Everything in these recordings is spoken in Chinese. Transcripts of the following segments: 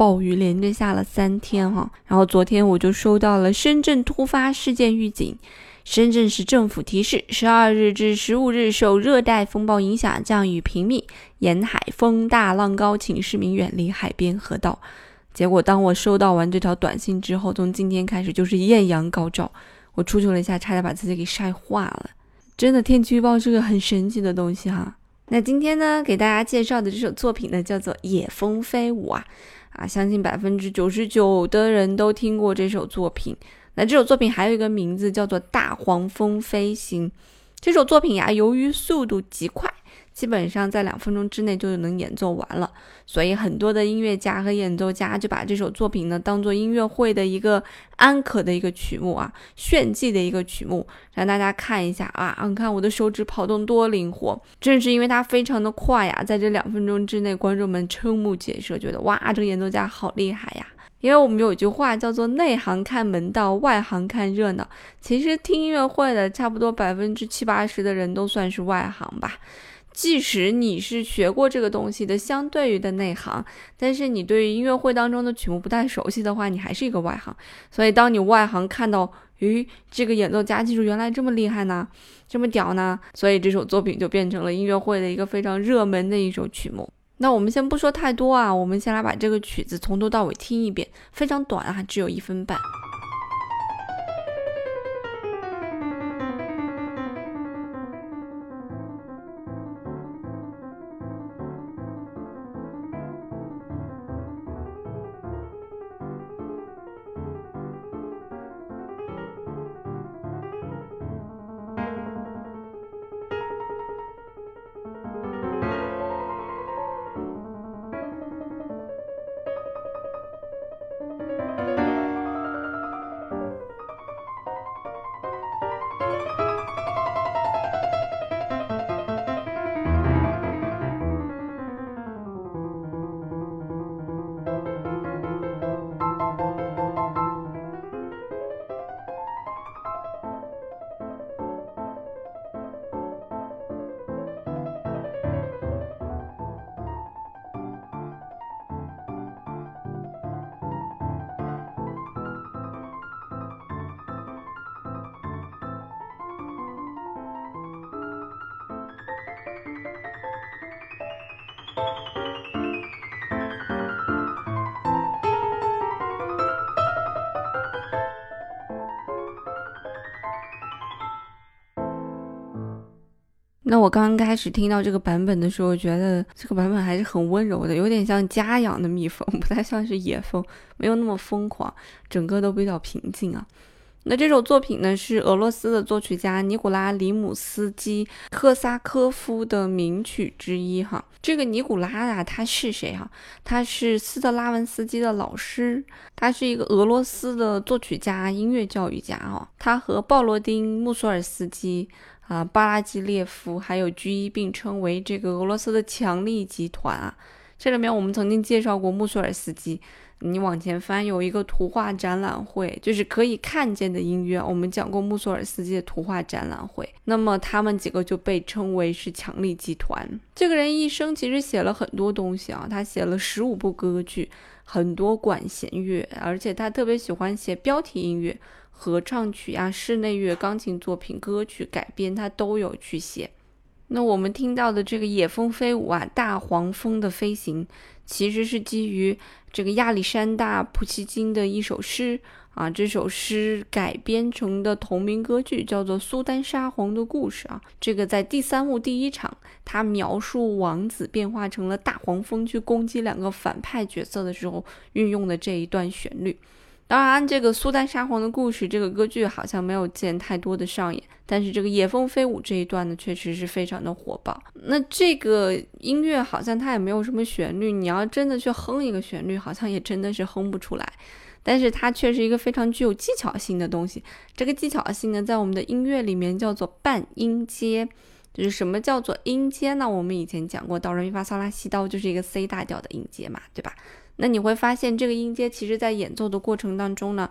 暴雨，连着下了三天哈。然后昨天我就收到了深圳突发事件预警，深圳市政府提示，十二日至十五日受热带风暴影响，降雨频密，沿海风大浪高，请市民远离海边河道。结果当我收到完这条短信之后，从今天开始就是艳阳高照。我出去了一下，差点把自己给晒化了。真的，天气预报是个很神奇的东西哈。那今天呢，给大家介绍的这首作品呢，叫做《野蜂飞舞》啊啊，相信百分之九十九的人都听过这首作品。那这首作品还有一个名字叫做《大黄蜂飞行》。这首作品呀，由于速度极快。基本上在两分钟之内就能演奏完了，所以很多的音乐家和演奏家就把这首作品呢当做音乐会的一个安可的一个曲目啊，炫技的一个曲目，让大家看一下啊，你看我的手指跑动多灵活。正是因为它非常的快呀，在这两分钟之内，观众们瞠目结舌，觉得哇，这个演奏家好厉害呀。因为我们有一句话叫做“内行看门道，外行看热闹”。其实听音乐会的差不多百分之七八十的人都算是外行吧。即使你是学过这个东西的，相对于的内行，但是你对于音乐会当中的曲目不太熟悉的话，你还是一个外行。所以，当你外行看到，咦，这个演奏家技术原来这么厉害呢，这么屌呢，所以这首作品就变成了音乐会的一个非常热门的一首曲目。那我们先不说太多啊，我们先来把这个曲子从头到尾听一遍，非常短啊，只有一分半。那我刚刚开始听到这个版本的时候，觉得这个版本还是很温柔的，有点像家养的蜜蜂，不太像是野蜂，没有那么疯狂，整个都比较平静啊。那这首作品呢，是俄罗斯的作曲家尼古拉·里姆斯基科萨科夫的名曲之一哈。这个尼古拉啊，他是谁哈？他是斯特拉文斯基的老师，他是一个俄罗斯的作曲家、音乐教育家哦。他和鲍罗丁·穆索尔斯基。啊，巴拉基列夫还有 G 一并称为这个俄罗斯的强力集团啊。这里面我们曾经介绍过穆索尔斯基，你往前翻有一个图画展览会，就是可以看见的音乐。我们讲过穆索尔斯基的图画展览会，那么他们几个就被称为是强力集团。这个人一生其实写了很多东西啊，他写了十五部歌剧，很多管弦乐，而且他特别喜欢写标题音乐。合唱曲呀、室内乐、钢琴作品、歌曲改编，他都有去写。那我们听到的这个《野蜂飞舞》啊，《大黄蜂的飞行》，其实是基于这个亚历山大·普希金的一首诗啊，这首诗改编成的同名歌剧叫做《苏丹沙皇的故事》啊。这个在第三幕第一场，他描述王子变化成了大黄蜂去攻击两个反派角色的时候运用的这一段旋律。当然，这个苏丹沙皇的故事这个歌剧好像没有见太多的上演，但是这个野蜂飞舞这一段呢，确实是非常的火爆。那这个音乐好像它也没有什么旋律，你要真的去哼一个旋律，好像也真的是哼不出来。但是它却是一个非常具有技巧性的东西。这个技巧性呢，在我们的音乐里面叫做半音阶。就是什么叫做音阶呢？我们以前讲过，哆来咪发嗦拉西哆就是一个 C 大调的音阶嘛，对吧？那你会发现，这个音阶其实，在演奏的过程当中呢，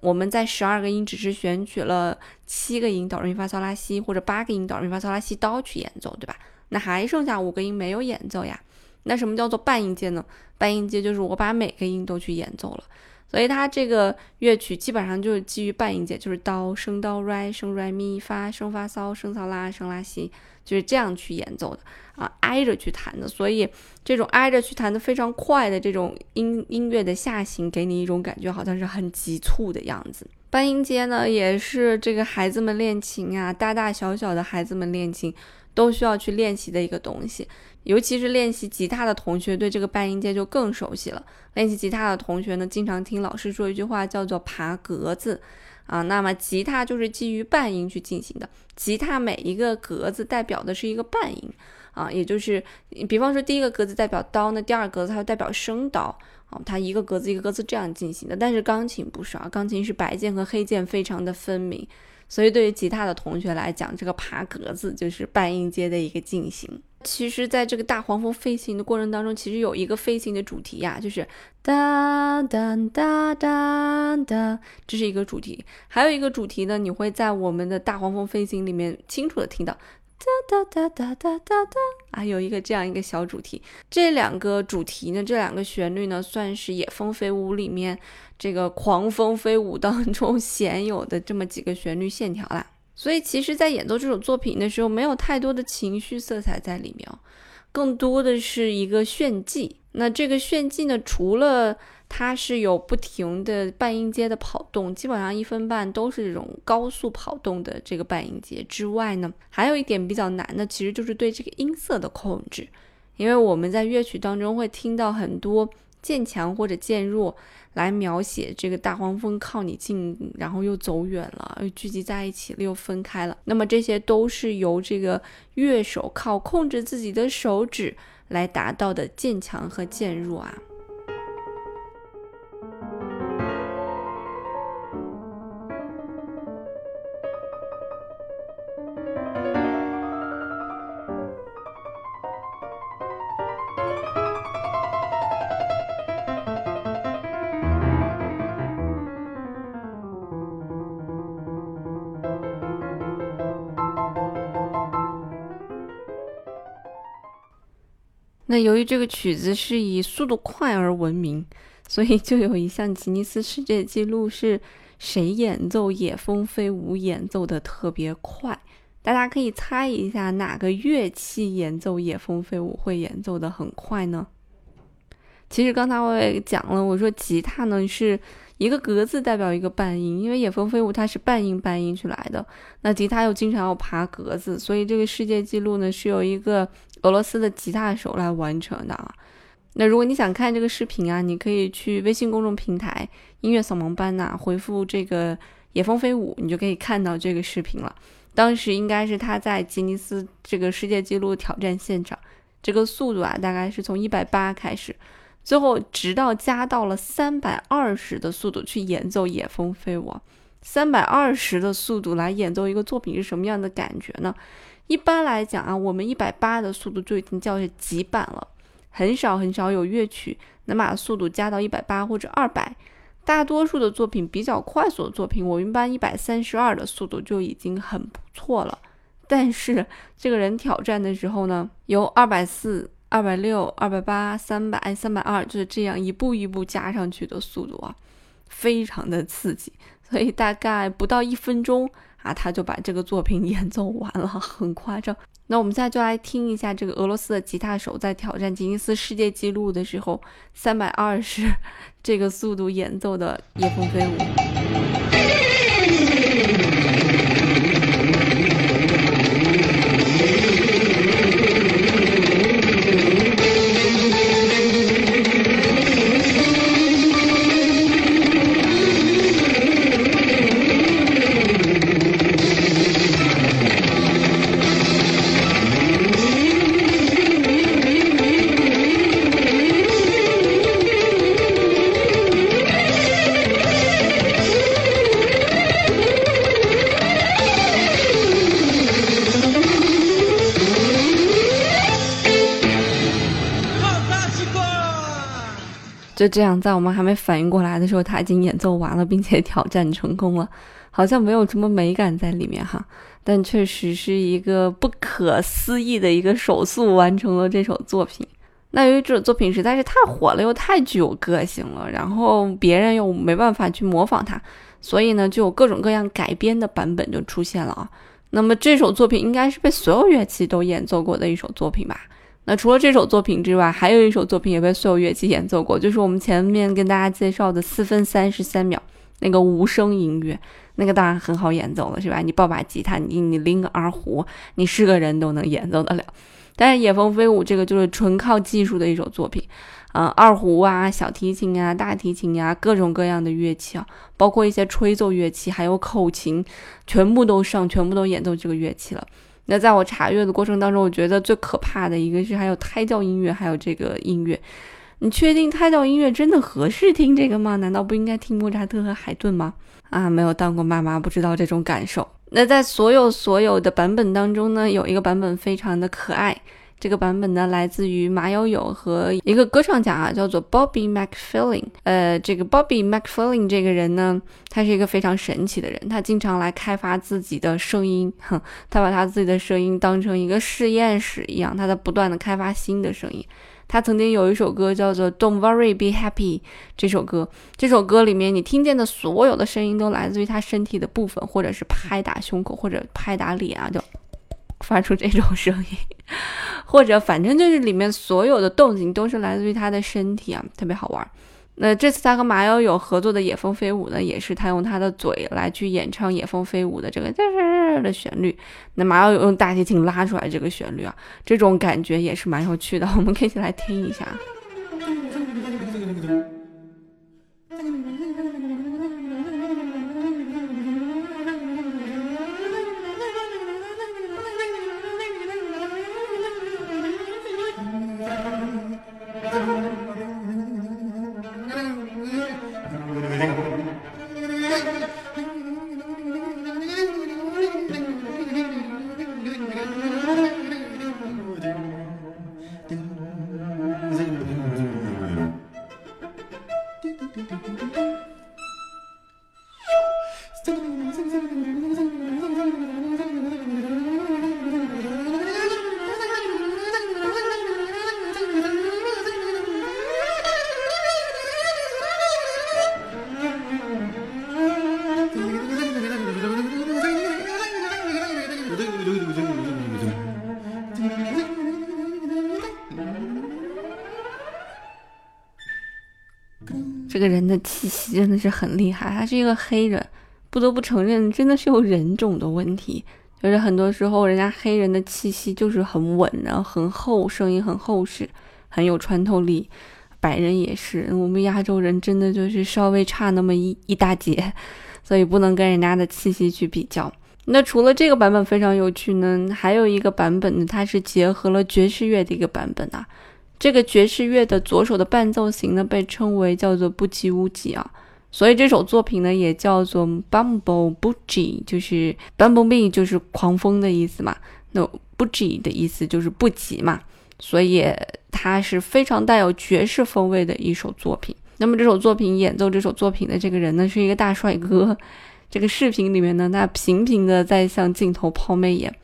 我们在十二个音只是选取了七个音哆瑞咪发嗦拉西，或者八个音哆瑞咪发嗦拉西哆去演奏，对吧？那还剩下五个音没有演奏呀。那什么叫做半音阶呢？半音阶就是我把每个音都去演奏了。所以它这个乐曲基本上就是基于半音阶，就是哆升哆来升来咪发升发嗦升嗦拉升拉西，就是这样去演奏的啊，挨着去弹的。所以这种挨着去弹的非常快的这种音音乐的下行，给你一种感觉好像是很急促的样子。半音阶呢，也是这个孩子们练琴啊，大大小小的孩子们练琴都需要去练习的一个东西。尤其是练习吉他的同学，对这个半音阶就更熟悉了。练习吉他的同学呢，经常听老师说一句话，叫做“爬格子”啊。那么吉他就是基于半音去进行的，吉他每一个格子代表的是一个半音啊，也就是比方说第一个格子代表哆，那第二格子它就代表升哆啊，它一个格子一个格子这样进行的。但是钢琴不是啊，钢琴是白键和黑键非常的分明，所以对于吉他的同学来讲，这个爬格子就是半音阶的一个进行。其实，在这个大黄蜂飞行的过程当中，其实有一个飞行的主题呀，就是哒哒哒哒哒，这是一个主题。还有一个主题呢，你会在我们的大黄蜂飞行里面清楚的听到哒哒哒哒哒哒哒啊，有一个这样一个小主题。这两个主题呢，这两个旋律呢，算是野蜂飞舞里面这个狂风飞舞当中 鲜有的这么几个旋律线条啦。所以，其实，在演奏这首作品的时候，没有太多的情绪色彩在里面，更多的是一个炫技。那这个炫技呢，除了它是有不停的半音阶的跑动，基本上一分半都是这种高速跑动的这个半音阶之外呢，还有一点比较难的，其实就是对这个音色的控制。因为我们在乐曲当中会听到很多渐强或者渐弱。来描写这个大黄蜂靠你近，然后又走远了，又聚集在一起了，又分开了。那么这些都是由这个乐手靠控制自己的手指来达到的渐强和渐弱啊。那由于这个曲子是以速度快而闻名，所以就有一项吉尼斯世界纪录是谁演奏《野蜂飞舞》演奏的特别快？大家可以猜一下哪个乐器演奏《野蜂飞舞》会演奏的很快呢？其实刚才我也讲了，我说吉他呢是。一个格子代表一个半音，因为野蜂飞舞它是半音半音去来的。那吉他又经常要爬格子，所以这个世界纪录呢是由一个俄罗斯的吉他手来完成的啊。那如果你想看这个视频啊，你可以去微信公众平台音乐扫盲班呐，回复这个野蜂飞舞，你就可以看到这个视频了。当时应该是他在吉尼斯这个世界纪录挑战现场，这个速度啊大概是从一百八开始。最后，直到加到了三百二十的速度去演奏《野蜂飞舞》，三百二十的速度来演奏一个作品是什么样的感觉呢？一般来讲啊，我们一百八的速度就已经叫是极板了，很少很少有乐曲能把速度加到一百八或者二百。大多数的作品比较快速的作品，我们一般一百三十二的速度就已经很不错了。但是这个人挑战的时候呢，有二百四。二百六、二百八、三百、三百二，就是这样一步一步加上去的速度啊，非常的刺激。所以大概不到一分钟啊，他就把这个作品 演奏完了，很夸张。那我们现在就来听一下这个俄罗斯的吉他手在挑战吉尼斯世界纪录的时候，三百二十 这个速度演奏的《夜风飞舞》。就这样，在我们还没反应过来的时候，他已经演奏完了，并且挑战成功了。好像没有什么美感在里面哈，但确实是一个不可思议的一个手速完成了这首作品。那由于这首作品实在是太火了，又太具有个性了，然后别人又没办法去模仿它，所以呢，就有各种各样改编的版本就出现了啊。那么这首作品应该是被所有乐器都演奏过的一首作品吧？那除了这首作品之外，还有一首作品也被所有乐器演奏过，就是我们前面跟大家介绍的四分三十三秒那个无声音乐。那个当然很好演奏了，是吧？你抱把吉他，你你拎个二胡，你是个人都能演奏得了。但是《野蜂飞舞》这个就是纯靠技术的一首作品，啊，二胡啊、小提琴啊、大提琴呀，各种各样的乐器啊，包括一些吹奏乐器，还有口琴，全部都上，全部都演奏这个乐器了。那在我查阅的过程当中，我觉得最可怕的一个是还有胎教音乐，还有这个音乐。你确定胎教音乐真的合适听这个吗？难道不应该听莫扎特和海顿吗？啊，没有当过妈妈，不知道这种感受。那在所有所有的版本当中呢，有一个版本非常的可爱。这个版本呢，来自于马友友和一个歌唱家啊，叫做 Bobby McFerrin。呃，这个 Bobby McFerrin 这个人呢，他是一个非常神奇的人。他经常来开发自己的声音，哼，他把他自己的声音当成一个实验室一样，他在不断的开发新的声音。他曾经有一首歌叫做《Don't Worry, Be Happy》。这首歌，这首歌里面你听见的所有的声音都来自于他身体的部分，或者是拍打胸口，或者拍打脸啊，就发出这种声音，或者反正就是里面所有的动静都是来自于他的身体啊，特别好玩。那这次他和马友友合作的《野蜂飞舞》呢，也是他用他的嘴来去演唱《野蜂飞舞》的这个的旋律。那马友友用大提琴拉出来这个旋律啊，这种感觉也是蛮有趣的，我们可以一起来听一下。这个人的气息真的是很厉害，他是一个黑人，不得不承认，真的是有人种的问题。就是很多时候，人家黑人的气息就是很稳，然后很厚，声音很厚实，很有穿透力。白人也是，我们亚洲人真的就是稍微差那么一一大截，所以不能跟人家的气息去比较。那除了这个版本非常有趣呢，还有一个版本呢，它是结合了爵士乐的一个版本啊。这个爵士乐的左手的伴奏型呢，被称为叫做布吉乌吉啊，所以这首作品呢也叫做 Bumble Boogie，就是 Bumblebee 就是狂风的意思嘛，那 b u g i e 的意思就是不吉嘛，所以它是非常带有爵士风味的一首作品。那么这首作品演奏这首作品的这个人呢，是一个大帅哥。这个视频里面呢，他频频的在向镜头抛媚眼，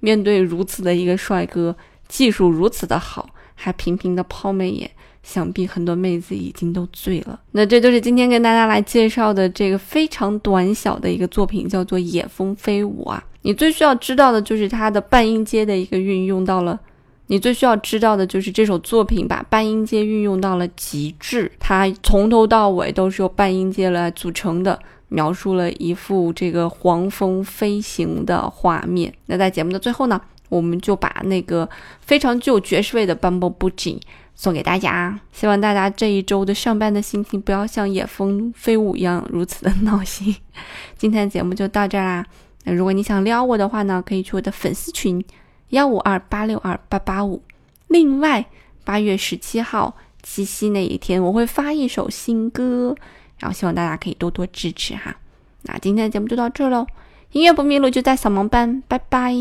面对如此的一个帅哥，技术如此的好。还频频的抛媚眼，想必很多妹子已经都醉了。那这就是今天跟大家来介绍的这个非常短小的一个作品，叫做《野蜂飞舞》啊。你最需要知道的就是它的半音阶的一个运用到了，你最需要知道的就是这首作品把半音阶运用到了极致，它从头到尾都是由半音阶来组成的，描述了一幅这个黄蜂飞行的画面。那在节目的最后呢？我们就把那个非常具有爵士味的《Bumble Boogie》送给大家，希望大家这一周的上班的心情不要像野蜂飞舞一样如此的闹心。今天的节目就到这儿啦。那如果你想撩我的话呢，可以去我的粉丝群幺五二八六二八八五。另外，八月十七号七夕那一天，我会发一首新歌，然后希望大家可以多多支持哈。那今天的节目就到这喽，音乐不迷路就在扫盲班，拜拜。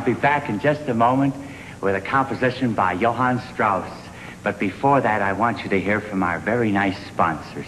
I'll be back in just a moment with a composition by Johann Strauss. But before that, I want you to hear from our very nice sponsors.